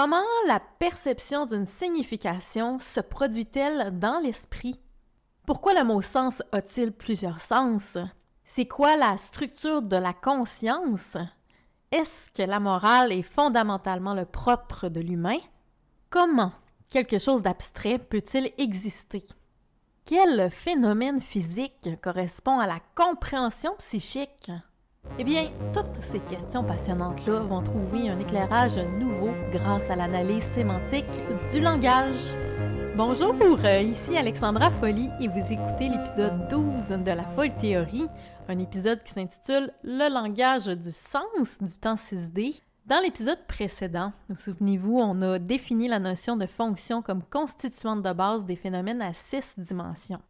Comment la perception d'une signification se produit-elle dans l'esprit? Pourquoi le mot sens a-t-il plusieurs sens? C'est quoi la structure de la conscience? Est-ce que la morale est fondamentalement le propre de l'humain? Comment quelque chose d'abstrait peut-il exister? Quel phénomène physique correspond à la compréhension psychique? Eh bien, toutes ces questions passionnantes-là vont trouver un éclairage nouveau grâce à l'analyse sémantique du langage. Bonjour, euh, ici Alexandra Folly et vous écoutez l'épisode 12 de la Folle Théorie, un épisode qui s'intitule Le langage du sens du temps 6D. Dans l'épisode précédent, vous souvenez-vous, on a défini la notion de fonction comme constituante de base des phénomènes à six dimensions.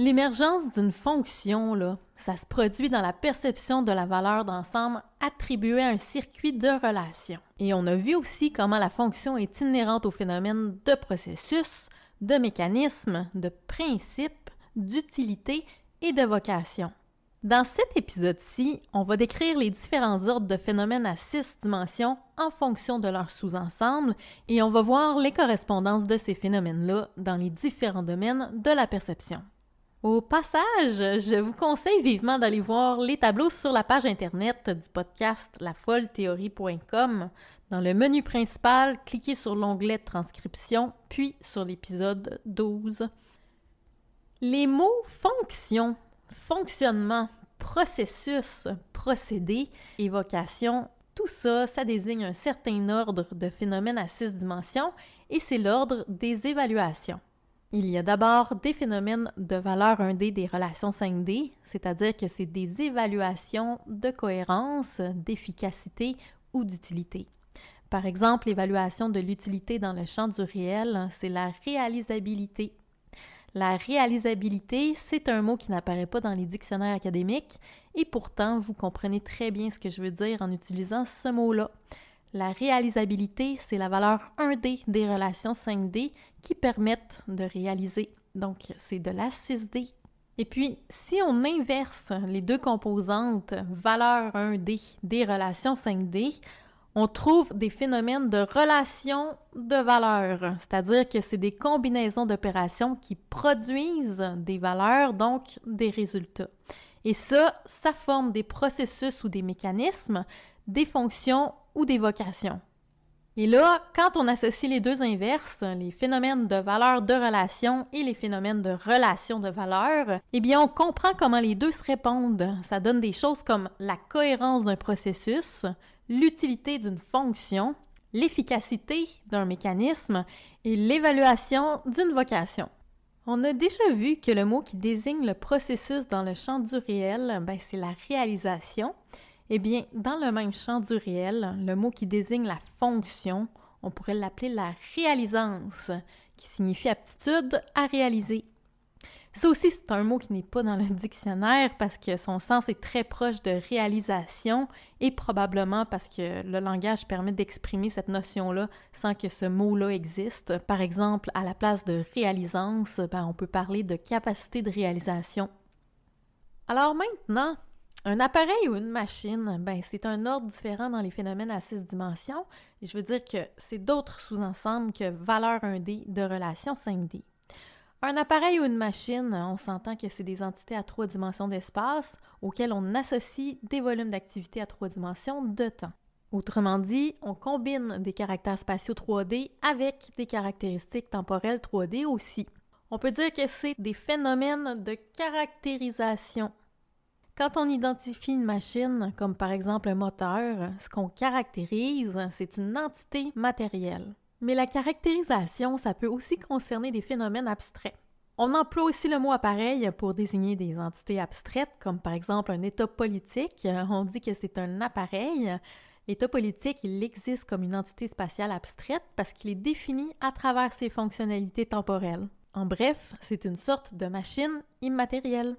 L'émergence d'une fonction, là, ça se produit dans la perception de la valeur d'ensemble attribuée à un circuit de relation. Et on a vu aussi comment la fonction est inhérente au phénomène de processus, de mécanismes, de principes, d'utilité et de vocation. Dans cet épisode-ci, on va décrire les différents ordres de phénomènes à six dimensions en fonction de leur sous-ensemble et on va voir les correspondances de ces phénomènes-là dans les différents domaines de la perception. Au passage, je vous conseille vivement d'aller voir les tableaux sur la page internet du podcast lafollethéorie.com dans le menu principal, cliquez sur l'onglet Transcription, puis sur l'épisode 12. Les mots fonction, fonctionnement, processus, procédé, évocation, tout ça, ça désigne un certain ordre de phénomènes à six dimensions et c'est l'ordre des évaluations. Il y a d'abord des phénomènes de valeur 1D des relations 5D, c'est-à-dire que c'est des évaluations de cohérence, d'efficacité ou d'utilité. Par exemple, l'évaluation de l'utilité dans le champ du réel, c'est la réalisabilité. La réalisabilité, c'est un mot qui n'apparaît pas dans les dictionnaires académiques et pourtant vous comprenez très bien ce que je veux dire en utilisant ce mot-là. La réalisabilité, c'est la valeur 1D des relations 5D qui permettent de réaliser. Donc, c'est de la 6D. Et puis, si on inverse les deux composantes valeur 1D des relations 5D, on trouve des phénomènes de relation de valeur, c'est-à-dire que c'est des combinaisons d'opérations qui produisent des valeurs, donc des résultats. Et ça, ça forme des processus ou des mécanismes, des fonctions ou des vocations. Et là, quand on associe les deux inverses, les phénomènes de valeur de relation et les phénomènes de relation de valeur, eh bien, on comprend comment les deux se répondent. Ça donne des choses comme la cohérence d'un processus, l'utilité d'une fonction, l'efficacité d'un mécanisme et l'évaluation d'une vocation. On a déjà vu que le mot qui désigne le processus dans le champ du réel, ben, c'est la réalisation. Eh bien, dans le même champ du réel, le mot qui désigne la fonction, on pourrait l'appeler la réalisance, qui signifie aptitude à réaliser. Ça aussi, c'est un mot qui n'est pas dans le dictionnaire parce que son sens est très proche de réalisation et probablement parce que le langage permet d'exprimer cette notion-là sans que ce mot-là existe. Par exemple, à la place de réalisance, ben, on peut parler de capacité de réalisation. Alors maintenant, un appareil ou une machine, ben, c'est un ordre différent dans les phénomènes à six dimensions. je veux dire que c'est d'autres sous-ensembles que valeur 1D de relation 5D. Un appareil ou une machine, on s'entend que c'est des entités à trois dimensions d'espace auxquelles on associe des volumes d'activité à trois dimensions de temps. Autrement dit, on combine des caractères spatiaux 3D avec des caractéristiques temporelles 3D aussi. On peut dire que c'est des phénomènes de caractérisation. Quand on identifie une machine, comme par exemple un moteur, ce qu'on caractérise, c'est une entité matérielle. Mais la caractérisation, ça peut aussi concerner des phénomènes abstraits. On emploie aussi le mot appareil pour désigner des entités abstraites, comme par exemple un État politique. On dit que c'est un appareil. L'État politique, il existe comme une entité spatiale abstraite parce qu'il est défini à travers ses fonctionnalités temporelles. En bref, c'est une sorte de machine immatérielle.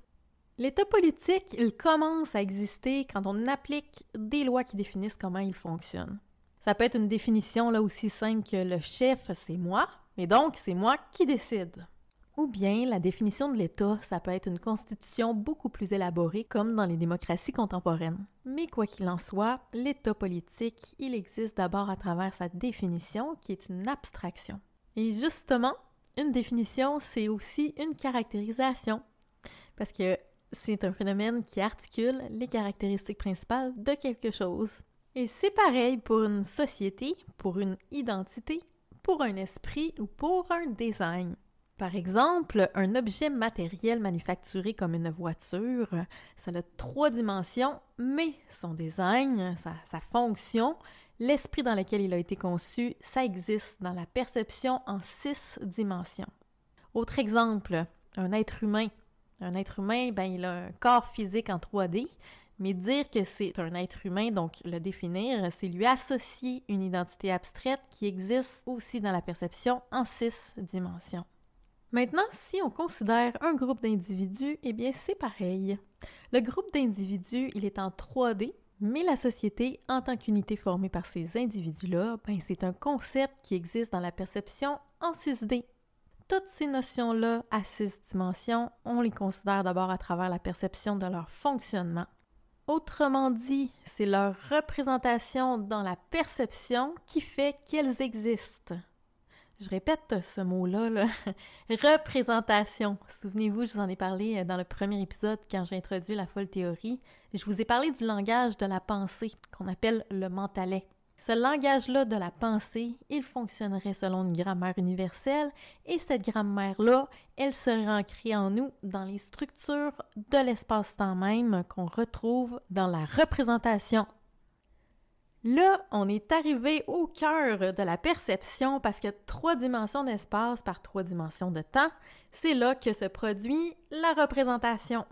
L'État politique, il commence à exister quand on applique des lois qui définissent comment il fonctionne. Ça peut être une définition là aussi simple que le chef, c'est moi, mais donc c'est moi qui décide. Ou bien la définition de l'État, ça peut être une constitution beaucoup plus élaborée comme dans les démocraties contemporaines. Mais quoi qu'il en soit, l'État politique, il existe d'abord à travers sa définition qui est une abstraction. Et justement, une définition, c'est aussi une caractérisation. Parce que c'est un phénomène qui articule les caractéristiques principales de quelque chose. Et c'est pareil pour une société, pour une identité, pour un esprit ou pour un design. Par exemple, un objet matériel manufacturé comme une voiture, ça a trois dimensions, mais son design, sa, sa fonction, l'esprit dans lequel il a été conçu, ça existe dans la perception en six dimensions. Autre exemple, un être humain. Un être humain, ben, il a un corps physique en 3D, mais dire que c'est un être humain, donc le définir, c'est lui associer une identité abstraite qui existe aussi dans la perception en six dimensions. Maintenant, si on considère un groupe d'individus, eh bien c'est pareil. Le groupe d'individus, il est en 3D, mais la société, en tant qu'unité formée par ces individus-là, ben, c'est un concept qui existe dans la perception en 6D. Toutes ces notions-là à six dimensions, on les considère d'abord à travers la perception de leur fonctionnement. Autrement dit, c'est leur représentation dans la perception qui fait qu'elles existent. Je répète ce mot-là, représentation. Souvenez-vous, je vous en ai parlé euh, dans le premier épisode quand j'ai introduit la folle théorie. Je vous ai parlé du langage de la pensée, qu'on appelle le mentalais. Ce langage-là de la pensée, il fonctionnerait selon une grammaire universelle et cette grammaire-là, elle serait ancrée en nous dans les structures de l'espace-temps même qu'on retrouve dans la représentation Là, on est arrivé au cœur de la perception parce que trois dimensions d'espace par trois dimensions de temps, c'est là que se produit la représentation.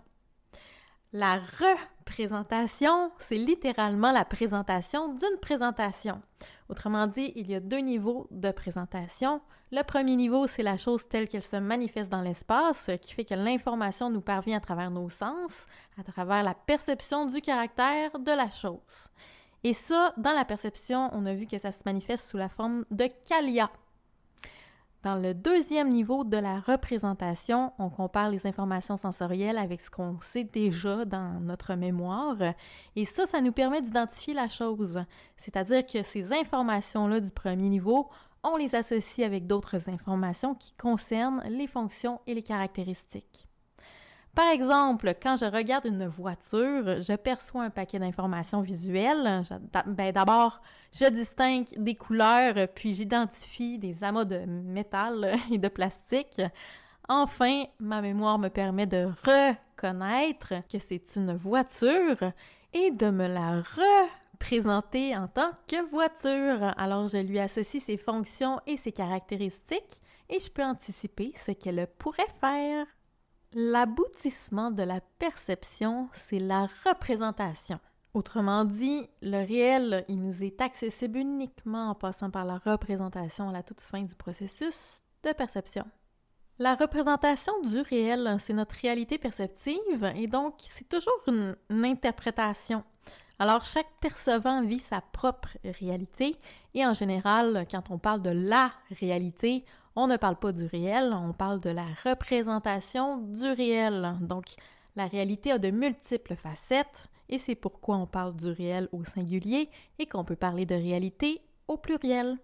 La représentation, c'est littéralement la présentation d'une présentation. Autrement dit, il y a deux niveaux de présentation. Le premier niveau, c'est la chose telle qu'elle se manifeste dans l'espace, qui fait que l'information nous parvient à travers nos sens, à travers la perception du caractère de la chose. Et ça, dans la perception, on a vu que ça se manifeste sous la forme de Kalia. Dans le deuxième niveau de la représentation, on compare les informations sensorielles avec ce qu'on sait déjà dans notre mémoire. Et ça, ça nous permet d'identifier la chose. C'est-à-dire que ces informations-là du premier niveau, on les associe avec d'autres informations qui concernent les fonctions et les caractéristiques. Par exemple, quand je regarde une voiture, je perçois un paquet d'informations visuelles. Ben, d'abord, je distingue des couleurs, puis j'identifie des amas de métal et de plastique. Enfin, ma mémoire me permet de reconnaître que c'est une voiture et de me la représenter en tant que voiture. Alors, je lui associe ses fonctions et ses caractéristiques et je peux anticiper ce qu'elle pourrait faire. L'aboutissement de la perception, c'est la représentation. Autrement dit, le réel, il nous est accessible uniquement en passant par la représentation à la toute fin du processus de perception. La représentation du réel, c'est notre réalité perceptive et donc c'est toujours une, interprétation. Alors chaque percevant vit sa propre réalité et en général, quand on parle de la réalité, on ne parle pas du réel, on parle de la représentation du réel. Donc, la réalité a de multiples facettes et c'est pourquoi on parle du réel au singulier et qu'on peut parler de réalité au pluriel.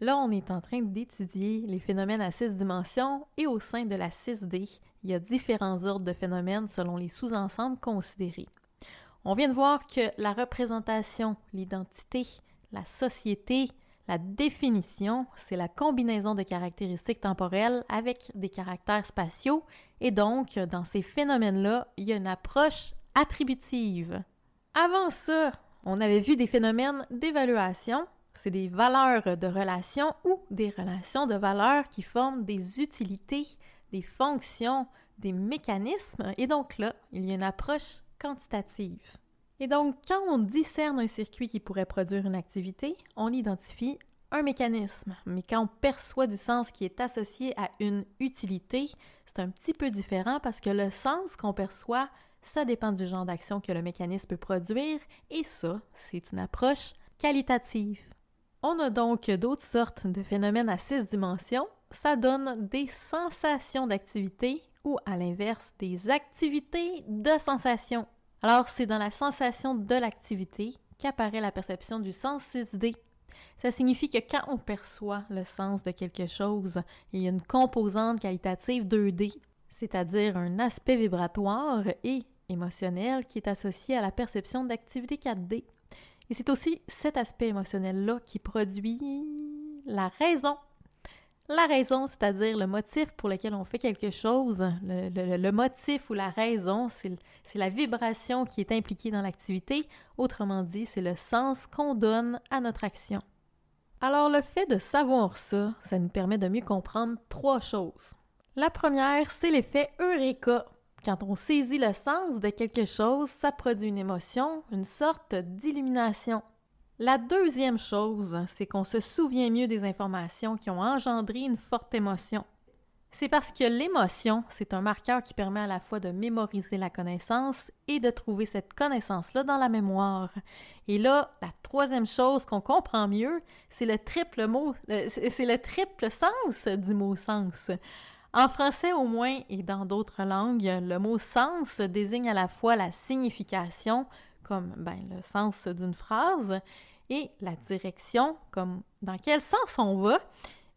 Là, on est en train d'étudier les phénomènes à six dimensions et au sein de la 6D, il y a différents ordres de phénomènes selon les sous-ensembles considérés. On vient de voir que la représentation, l'identité, la société, la définition, c'est la combinaison de caractéristiques temporelles avec des caractères spatiaux, et donc, dans ces phénomènes-là, il y a une approche attributive. Avant ça, on avait vu des phénomènes d'évaluation, c'est des valeurs de relations ou des relations de valeurs qui forment des utilités, des fonctions, des mécanismes, et donc là, il y a une approche quantitative. Et donc, quand on discerne un circuit qui pourrait produire une activité, on identifie un mécanisme. Mais quand on perçoit du sens qui est associé à une utilité, c'est un petit peu différent parce que le sens qu'on perçoit, ça dépend du genre d'action que le mécanisme peut produire, et ça, c'est une approche qualitative. On a donc d'autres sortes de phénomènes à six dimensions, ça donne des sensations d'activité ou à l'inverse des activités de sensation. Alors, c'est dans la sensation de l'activité qu'apparaît la perception du sens 6D. Ça signifie que quand on perçoit le sens de quelque chose, il y a une composante qualitative 2D, c'est-à-dire un aspect vibratoire et émotionnel qui est associé à la perception d'activité 4D. Et c'est aussi cet aspect émotionnel-là qui produit la raison la raison, c'est-à-dire le motif pour lequel on fait quelque chose, le, motif ou la raison, c'est la vibration qui est impliquée dans l'activité. Autrement dit, c'est le sens qu'on donne à notre action. Alors le fait de savoir ça, ça nous permet de mieux comprendre trois choses. La première, c'est l'effet Eureka. Quand on saisit le sens de quelque chose, ça produit une émotion, une sorte d'illumination. La deuxième chose, c'est qu'on se souvient mieux des informations qui ont engendré une forte émotion. C'est parce que l'émotion, c'est un marqueur qui permet à la fois de mémoriser la connaissance et de trouver cette connaissance-là dans la mémoire. Et là, la troisième chose qu'on comprend mieux, c'est le triple sens du mot sens. En français au moins et dans d'autres langues, le mot sens désigne à la fois la signification, comme ben, le sens d'une phrase, et la direction, comme dans quel sens on va,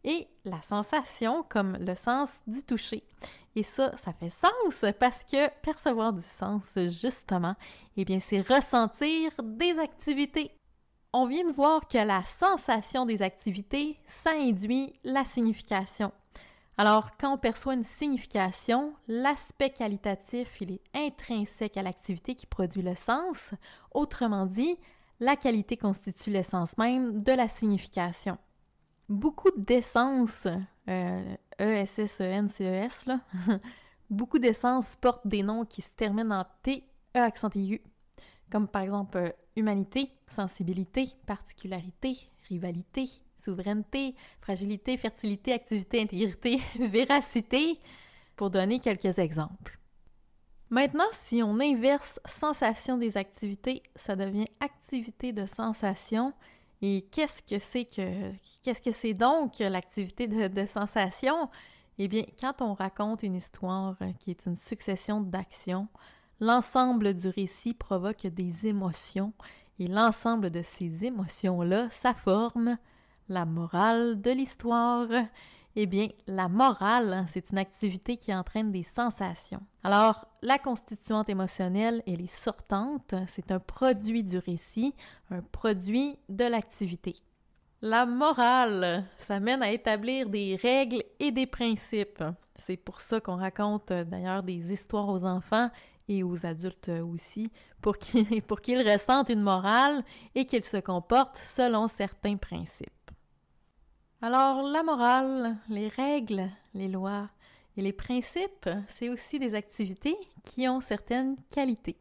et la sensation, comme le sens du toucher. Et ça, ça fait sens parce que percevoir du sens, justement, eh bien, c'est ressentir des activités. On vient de voir que la sensation des activités, ça induit la signification. Alors, quand on perçoit une signification, l'aspect qualitatif, est intrinsèque à l'activité qui produit le sens. Autrement dit, la qualité constitue l'essence même de la signification. Beaucoup d'essences, euh, E-S-S-E-N-C-E-S, là, beaucoup d'essences portent des noms qui se terminent en T, E accent comme par exemple euh, humanité, sensibilité, particularité, rivalité, souveraineté, fragilité, fertilité, activité, intégrité, véracité, pour donner quelques exemples. Maintenant, si on inverse sensation des activités, ça devient activité de sensation. Et qu'est-ce que c'est que qu'est-ce que c'est donc l'activité de, de, sensation? Eh bien, quand on raconte une histoire qui est une succession d'actions, l'ensemble du récit provoque des émotions et l'ensemble de ces émotions-là, ça forme la morale de l'histoire. Eh bien, la morale, hein, c'est une activité qui entraîne des sensations. Alors, la constituante émotionnelle, elle est sortante, c'est un produit du récit, un produit de l'activité. La morale, ça mène à établir des règles et des principes. C'est pour ça qu'on raconte d'ailleurs des histoires aux enfants et aux adultes aussi, pour qu'ils ressentent une morale et qu'ils se comportent selon certains principes. Alors, la morale, les règles, les lois et les principes, c'est aussi des activités qui ont certaines qualités.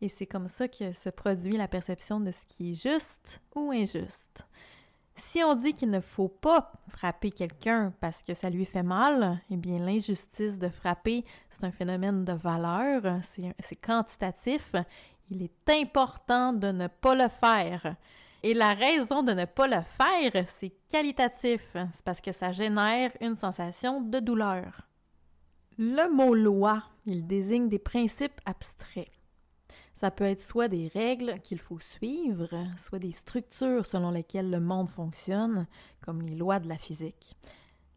Et c'est comme ça que se produit la perception de ce qui est juste ou injuste. Si on dit qu'il ne faut pas frapper quelqu'un parce que ça lui fait mal, eh bien l'injustice de frapper, c'est un phénomène de valeur, c'est quantitatif. Il est important de ne pas le faire. Et la raison de ne pas le faire, c'est qualitatif. C'est parce que ça génère une sensation de douleur. Le mot loi, il désigne des principes abstraits. Ça peut être soit des règles qu'il faut suivre, soit des structures selon lesquelles le monde fonctionne, comme les lois de la physique.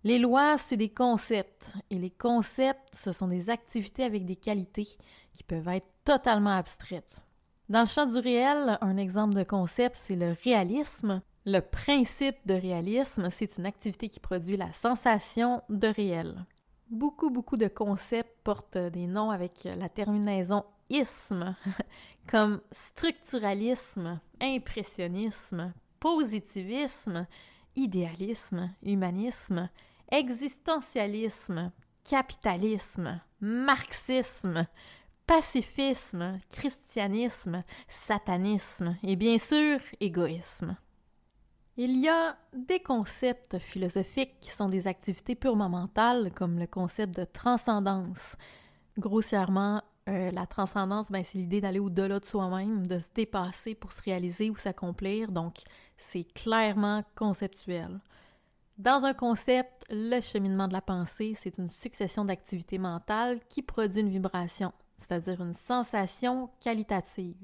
Les lois, c'est des concepts, et les concepts, ce sont des activités avec des qualités qui peuvent être totalement abstraites. Dans le champ du réel, un exemple de concept, c'est le réalisme. Le principe de réalisme, c'est une activité qui produit la sensation de réel. Beaucoup, beaucoup de concepts portent des noms avec la terminaison comme structuralisme, impressionnisme, positivisme, idéalisme, humanisme, existentialisme, capitalisme, marxisme, pacifisme, christianisme, satanisme et bien sûr égoïsme. Il y a des concepts philosophiques qui sont des activités purement mentales, comme le concept de transcendance. Grossièrement, euh, la transcendance, ben, c'est l'idée d'aller au-delà de soi-même, de se dépasser pour se réaliser ou s'accomplir, donc c'est clairement conceptuel. Dans un concept, le cheminement de la pensée, c'est une succession d'activités mentales qui produit une vibration, c'est-à-dire une sensation qualitative.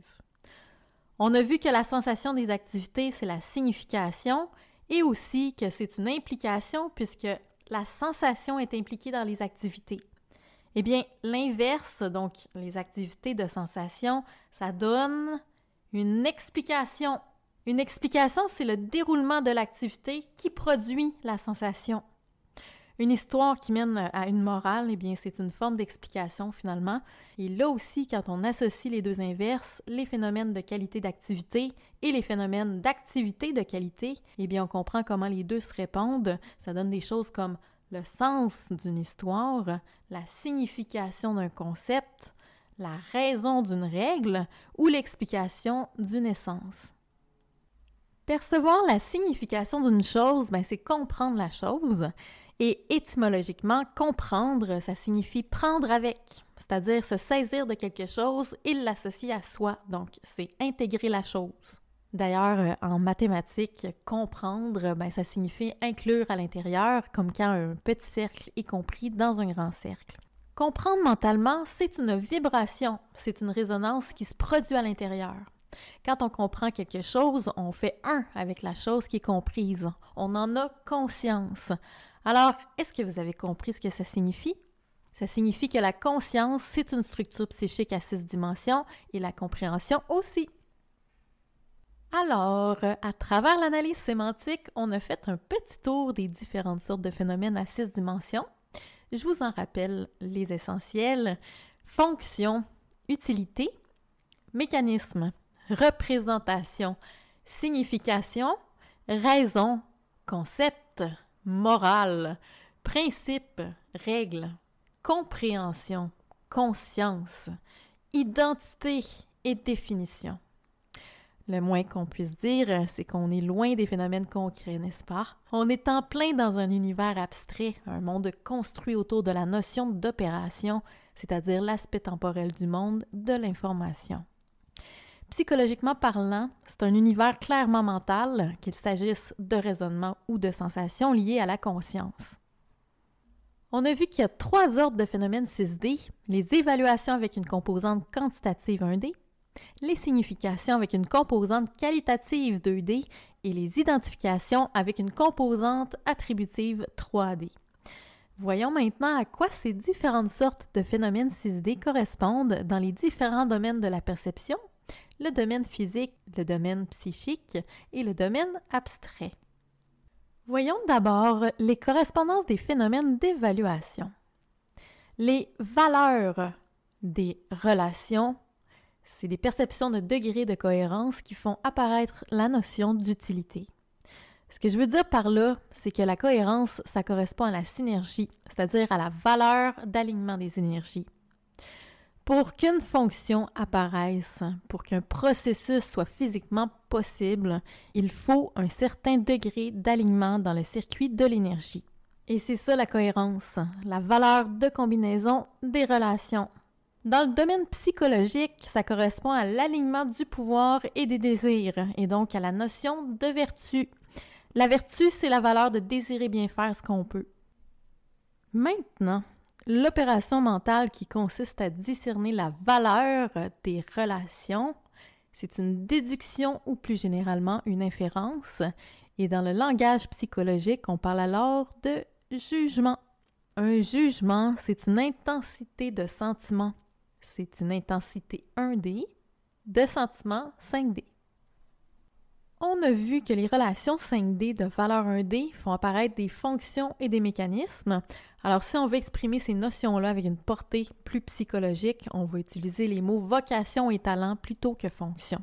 On a vu que la sensation des activités, c'est la signification et aussi que c'est une implication puisque la sensation est impliquée dans les activités. Eh bien, l'inverse, donc les activités de sensation, ça donne une explication. Une explication, c'est le déroulement de l'activité qui produit la sensation. Une histoire qui mène à une morale, eh bien, c'est une forme d'explication finalement. Et là aussi, quand on associe les deux inverses, les phénomènes de qualité d'activité et les phénomènes d'activité de qualité, eh bien, on comprend comment les deux se répondent. Ça donne des choses comme le sens d'une histoire, la signification d'un concept, la raison d'une règle ou l'explication d'une essence. Percevoir la signification d'une chose, ben, c'est comprendre la chose. Et étymologiquement, comprendre, ça signifie prendre avec, c'est-à-dire se saisir de quelque chose et l'associer à soi. Donc, c'est intégrer la chose. D'ailleurs, euh, en mathématiques, comprendre, ben, ça signifie inclure à l'intérieur, comme quand un petit cercle est compris dans un grand cercle. Comprendre mentalement, c'est une vibration, c'est une résonance qui se produit à l'intérieur. Quand on comprend quelque chose, on fait un avec la chose qui est comprise. On en a conscience. Alors, est-ce que vous avez compris ce que ça signifie? Ça signifie que la conscience, c'est une structure psychique à six dimensions et la compréhension aussi. Alors, à travers l'analyse sémantique, on a fait un petit tour des différentes sortes de phénomènes à six dimensions. Je vous en rappelle les essentiels. Fonction, utilité, mécanisme, représentation, signification, raison, concept, morale, principe, règle, compréhension, conscience, identité et définition. Le moins qu'on puisse dire, c'est qu'on est loin des phénomènes concrets, n'est-ce pas? On est en plein dans un univers abstrait, un monde construit autour de la notion d'opération, c'est-à-dire l'aspect temporel du monde de l'information. Psychologiquement parlant, c'est un univers clairement mental, qu'il s'agisse de raisonnement ou de sensations liées à la conscience. On a vu qu'il y a trois ordres de phénomènes 6D, les évaluations avec une composante quantitative 1D, les significations avec une composante qualitative 2D et les identifications avec une composante attributive 3D. Voyons maintenant à quoi ces différentes sortes de phénomènes 6D correspondent dans les différents domaines de la perception le domaine physique, le domaine psychique et le domaine abstrait. Voyons d'abord les correspondances des phénomènes d'évaluation. Les valeurs des relations, c'est des perceptions de degré de cohérence qui font apparaître la notion d'utilité. Ce que je veux dire par là, c'est que la cohérence, ça correspond à la synergie, c'est-à-dire à la valeur d'alignement des énergies. Pour qu'une fonction apparaisse, pour qu'un processus soit physiquement possible, il faut un certain degré d'alignement dans le circuit de l'énergie. Et c'est ça la cohérence, la valeur de combinaison des relations. Dans le domaine psychologique, ça correspond à l'alignement du pouvoir et des désirs, et donc à la notion de vertu. La vertu, c'est la valeur de désirer bien faire ce qu'on peut. Maintenant, L'opération mentale qui consiste à discerner la valeur des relations, c'est une déduction ou plus généralement une inférence. Et dans le langage psychologique, on parle alors de jugement. Un jugement, c'est une intensité de sentiment. C'est une intensité 1D de sentiment 5D. On a vu que les relations 5D de valeur 1D font apparaître des fonctions et des mécanismes. Alors, si on veut exprimer ces notions-là avec une portée plus psychologique, on va utiliser les mots vocation et talent plutôt que fonction.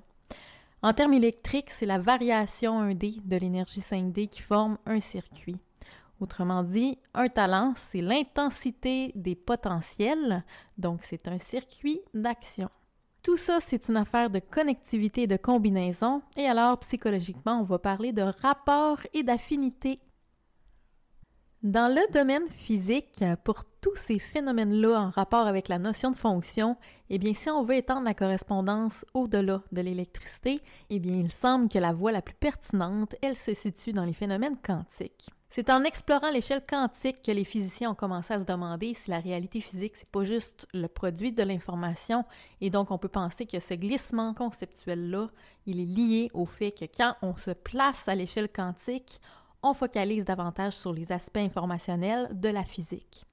En termes électriques, c'est la variation 1D de l'énergie 5D qui forme un circuit. Autrement dit, un talent, c'est l'intensité des potentiels, donc c'est un circuit d'action. Tout ça, c'est une affaire de connectivité et de combinaison, et alors psychologiquement, on va parler de rapport et d'affinité dans le domaine physique, pour tous ces phénomènes-là en rapport avec la notion de fonction, eh bien, si on veut étendre la correspondance au-delà de l'électricité, eh bien, il semble que la voie la plus pertinente, elle se situe dans les phénomènes quantiques. C'est en explorant l'échelle quantique que les physiciens ont commencé à se demander si la réalité physique, c'est pas juste le produit de l'information, et donc on peut penser que ce glissement conceptuel-là, il est lié au fait que quand on se place à l'échelle quantique, on focalise davantage sur les aspects informationnels de la physique.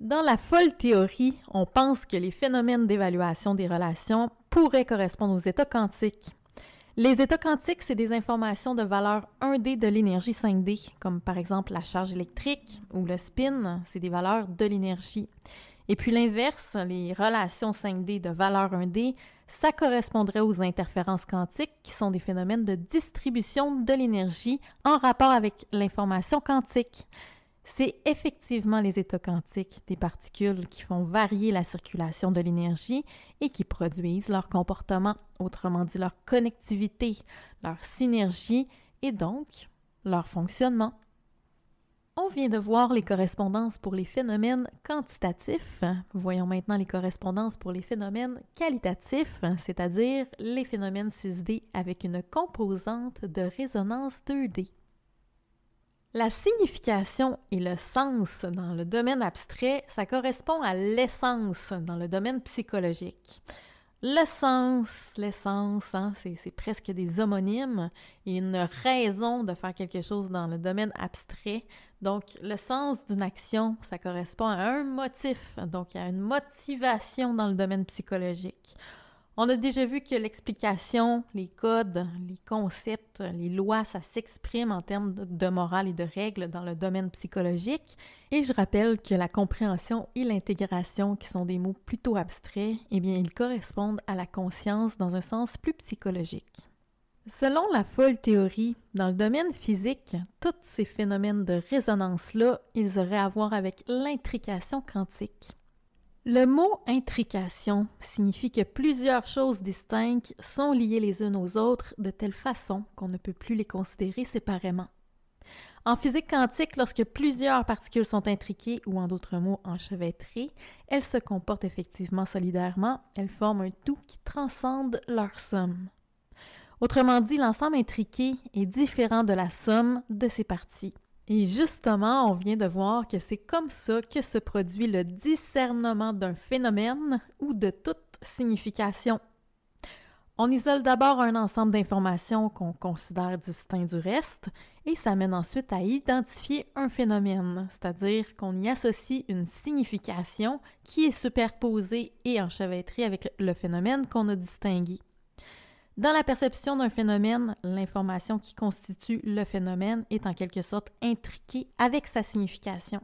Dans la folle théorie, on pense que les phénomènes d'évaluation des relations pourraient correspondre aux états quantiques. Les états quantiques, c'est des informations de valeur 1D de l'énergie 5D, comme par exemple la charge électrique ou le spin, c'est des valeurs de l'énergie. Et puis l'inverse, les relations 5D de valeur 1D, ça correspondrait aux interférences quantiques, qui sont des phénomènes de distribution de l'énergie en rapport avec l'information quantique. C'est effectivement les états quantiques des particules qui font varier la circulation de l'énergie et qui produisent leur comportement, autrement dit leur connectivité, leur synergie et donc leur fonctionnement. On vient de voir les correspondances pour les phénomènes quantitatifs. Voyons maintenant les correspondances pour les phénomènes qualitatifs, c'est-à-dire les phénomènes 6D avec une composante de résonance 2D. La signification et le sens dans le domaine abstrait, ça correspond à l'essence dans le domaine psychologique. Le sens, l'essence, hein, c'est presque des homonymes et une raison de faire quelque chose dans le domaine abstrait. Donc, le sens d'une action, ça correspond à un motif, donc à une motivation dans le domaine psychologique. On a déjà vu que l'explication, les codes, les concepts, les lois, ça s'exprime en termes de morale et de règles dans le domaine psychologique. Et je rappelle que la compréhension et l'intégration, qui sont des mots plutôt abstraits, eh bien, ils correspondent à la conscience dans un sens plus psychologique. Selon la folle théorie, dans le domaine physique, tous ces phénomènes de résonance-là, ils auraient à voir avec l'intrication quantique. Le mot intrication signifie que plusieurs choses distinctes sont liées les unes aux autres de telle façon qu'on ne peut plus les considérer séparément. En physique quantique, lorsque plusieurs particules sont intriquées ou en d'autres mots enchevêtrées, elles se comportent effectivement solidairement, elles forment un tout qui transcende leur somme. Autrement dit, l'ensemble intriqué est différent de la somme de ses parties. Et justement, on vient de voir que c'est comme ça que se produit le discernement d'un phénomène ou de toute signification. On isole d'abord un ensemble d'informations qu'on considère distincts du reste et ça mène ensuite à identifier un phénomène, c'est-à-dire qu'on y associe une signification qui est superposée et enchevêtrée avec le phénomène qu'on a distingué. Dans la perception d'un phénomène, l'information qui constitue le phénomène est en quelque sorte intriquée avec sa signification.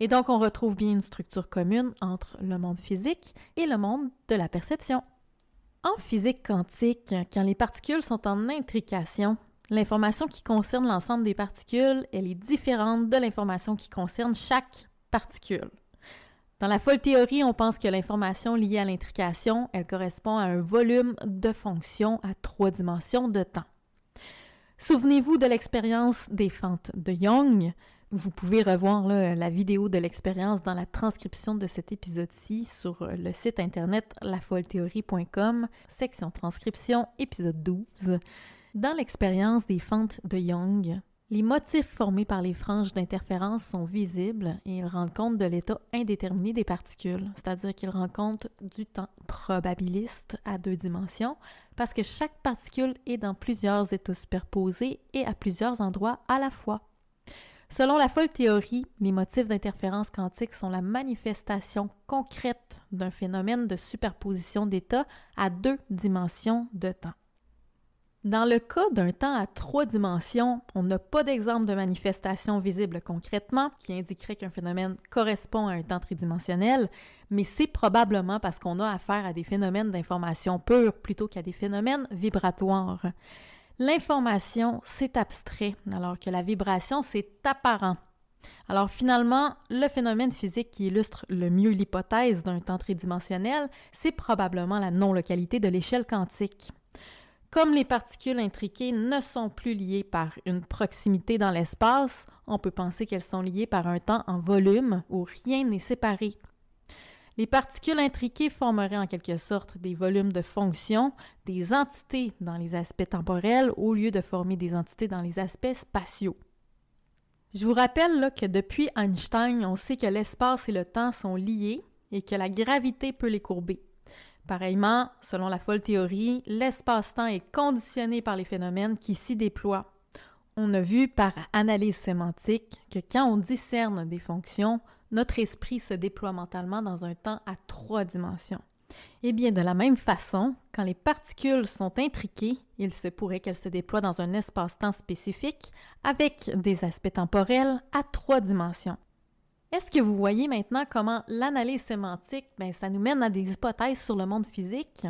Et donc on retrouve bien une structure commune entre le monde physique et le monde de la perception. En physique quantique, quand les particules sont en intrication, l'information qui concerne l'ensemble des particules, elle est différente de l'information qui concerne chaque particule. Dans la folle théorie, on pense que l'information liée à l'intrication, elle correspond à un volume de fonctions à trois dimensions de temps. Souvenez-vous de l'expérience des fentes de Young. Vous pouvez revoir la vidéo de l'expérience dans la transcription de cet épisode-ci sur le site internet lafollethéorie.com, section transcription, épisode 12. Dans l'expérience des fentes de Young, les motifs formés par les franges d'interférence sont visibles et ils rendent compte de l'état indéterminé des particules, c'est-à-dire qu'ils rendent compte du temps probabiliste à deux dimensions, parce que chaque particule est dans plusieurs états superposés et à plusieurs endroits à la fois. Selon la folle théorie, les motifs d'interférence quantique sont la manifestation concrète d'un phénomène de superposition d'états à deux dimensions de temps. Dans le cas d'un temps à trois dimensions, on n'a pas d'exemple de manifestation visible concrètement qui indiquerait qu'un phénomène correspond à un temps tridimensionnel, mais c'est probablement parce qu'on a affaire à des phénomènes d'information pure plutôt qu'à des phénomènes vibratoires. L'information, c'est abstrait, alors que la vibration, c'est apparent. Alors finalement, le phénomène physique qui illustre le mieux l'hypothèse d'un temps tridimensionnel, c'est probablement la non-localité de l'échelle quantique. Comme les particules intriquées ne sont plus liées par une proximité dans l'espace, on peut penser qu'elles sont liées par un temps en volume où rien n'est séparé. Les particules intriquées formeraient en quelque sorte des volumes de fonctions, des entités dans les aspects temporels au lieu de former des entités dans les aspects spatiaux. Je vous rappelle que depuis Einstein, on sait que l'espace et le temps sont liés et que la gravité peut les courber. Pareillement, selon la folle théorie, l'espace-temps est conditionné par les phénomènes qui s'y déploient. On a vu par analyse sémantique que quand on discerne des fonctions, notre esprit se déploie mentalement dans un temps à trois dimensions. Eh bien, de la même façon, quand les particules sont intriquées, il se pourrait qu'elles se déploient dans un espace-temps spécifique avec des aspects temporels à trois dimensions. Est-ce que vous voyez maintenant comment l'analyse sémantique, ben, ça nous mène à des hypothèses sur le monde physique?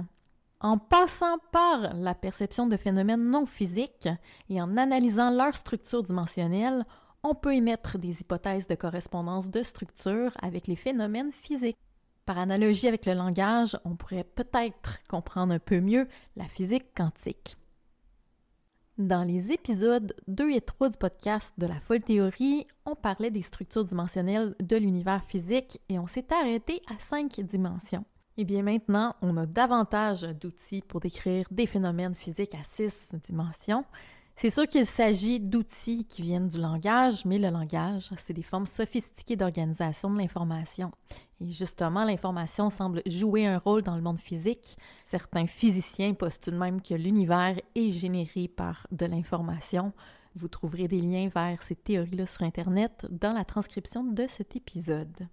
En passant par la perception de phénomènes non physiques et en analysant leur structure dimensionnelle, on peut émettre des hypothèses de correspondance de structure avec les phénomènes physiques. Par analogie avec le langage, on pourrait peut-être comprendre un peu mieux la physique quantique. Dans les épisodes 2 et 3 du podcast de la folle théorie, on parlait des structures dimensionnelles de l'univers physique et on s'est arrêté à 5 dimensions. Et eh bien maintenant, on a davantage d'outils pour décrire des phénomènes physiques à 6 dimensions, c'est sûr qu'il s'agit d'outils qui viennent du langage, mais le langage, c'est des formes sophistiquées d'organisation de l'information. Et justement, l'information semble jouer un rôle dans le monde physique. Certains physiciens postulent même que l'univers est généré par de l'information. Vous trouverez des liens vers ces théories-là sur Internet dans la transcription de cet épisode.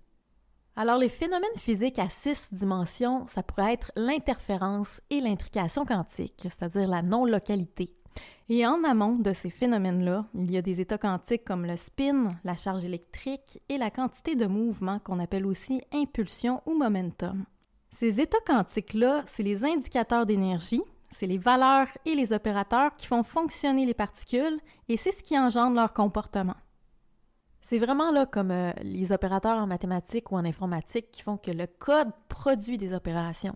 Alors, les phénomènes physiques à six dimensions, ça pourrait être l'interférence et l'intrication quantique, c'est-à-dire la non-localité. Et en amont de ces phénomènes-là, il y a des états quantiques comme le spin, la charge électrique et la quantité de mouvement qu'on appelle aussi impulsion ou momentum. Ces états quantiques-là, c'est les indicateurs d'énergie, c'est les valeurs et les opérateurs qui font fonctionner les particules et c'est ce qui engendre leur comportement. C'est vraiment là comme euh, les opérateurs en mathématiques ou en informatique qui font que le code produit des opérations.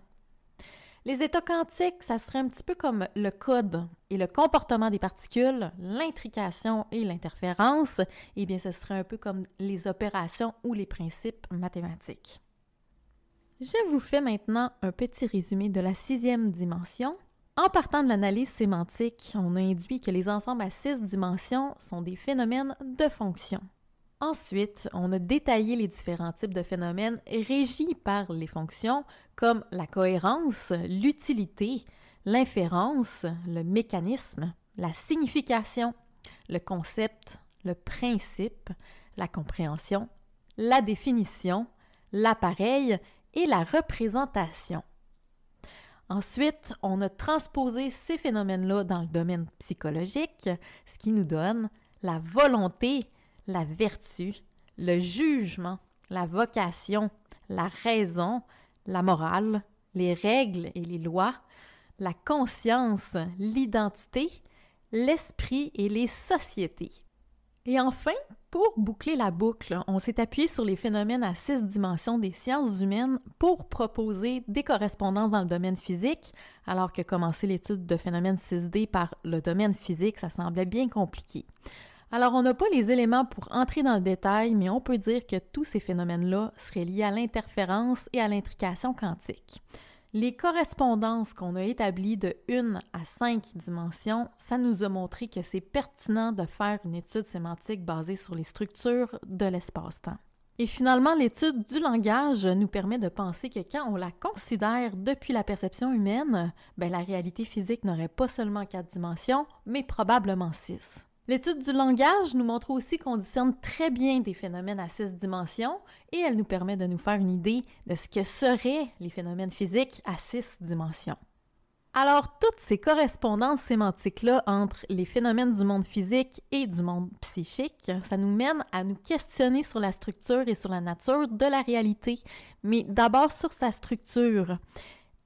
Les états quantiques, ça serait un petit peu comme le code et le comportement des particules, l'intrication et l'interférence. Eh bien, ce serait un peu comme les opérations ou les principes mathématiques. Je vous fais maintenant un petit résumé de la sixième dimension. En partant de l'analyse sémantique, on a induit que les ensembles à six dimensions sont des phénomènes de fonction. Ensuite, on a détaillé les différents types de phénomènes régis par les fonctions comme la cohérence, l'utilité, l'inférence, le mécanisme, la signification, le concept, le principe, la compréhension, la définition, l'appareil et la représentation. Ensuite, on a transposé ces phénomènes-là dans le domaine psychologique, ce qui nous donne la volonté, la vertu, le jugement, la vocation, la raison, la morale, les règles et les lois, la conscience, l'identité, l'esprit et les sociétés. Et enfin, pour boucler la boucle, on s'est appuyé sur les phénomènes à six dimensions des sciences humaines pour proposer des correspondances dans le domaine physique, alors que commencer l'étude de phénomènes 6D par le domaine physique, ça semblait bien compliqué. Alors, on n'a pas les éléments pour entrer dans le détail, mais on peut dire que tous ces phénomènes-là seraient liés à l'interférence et à l'intrication quantique. Les correspondances qu'on a établies de 1 à 5 dimensions, ça nous a montré que c'est pertinent de faire une étude sémantique basée sur les structures de l'espace-temps. Et finalement, l'étude du langage nous permet de penser que quand on la considère depuis la perception humaine, ben, la réalité physique n'aurait pas seulement 4 dimensions, mais probablement 6. L'étude du langage nous montre aussi qu'on discerne très bien des phénomènes à six dimensions et elle nous permet de nous faire une idée de ce que seraient les phénomènes physiques à six dimensions. Alors, toutes ces correspondances sémantiques-là entre les phénomènes du monde physique et du monde psychique, ça nous mène à nous questionner sur la structure et sur la nature de la réalité, mais d'abord sur sa structure.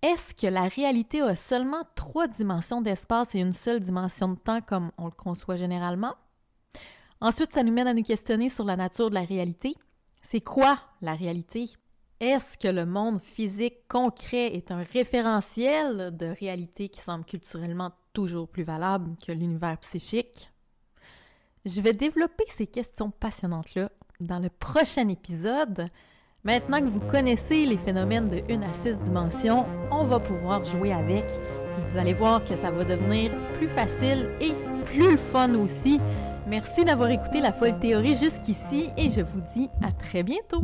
Est-ce que la réalité a seulement trois dimensions d'espace et une seule dimension de temps comme on le conçoit généralement? Ensuite, ça nous mène à nous questionner sur la nature de la réalité. C'est quoi la réalité? Est-ce que le monde physique concret est un référentiel de réalité qui semble culturellement toujours plus valable que l'univers psychique? Je vais développer ces questions passionnantes-là dans le prochain épisode. Maintenant que vous connaissez les phénomènes de 1 à 6 dimensions, on va pouvoir jouer avec. Vous allez voir que ça va devenir plus facile et plus fun aussi. Merci d'avoir écouté la folle théorie jusqu'ici et je vous dis à très bientôt.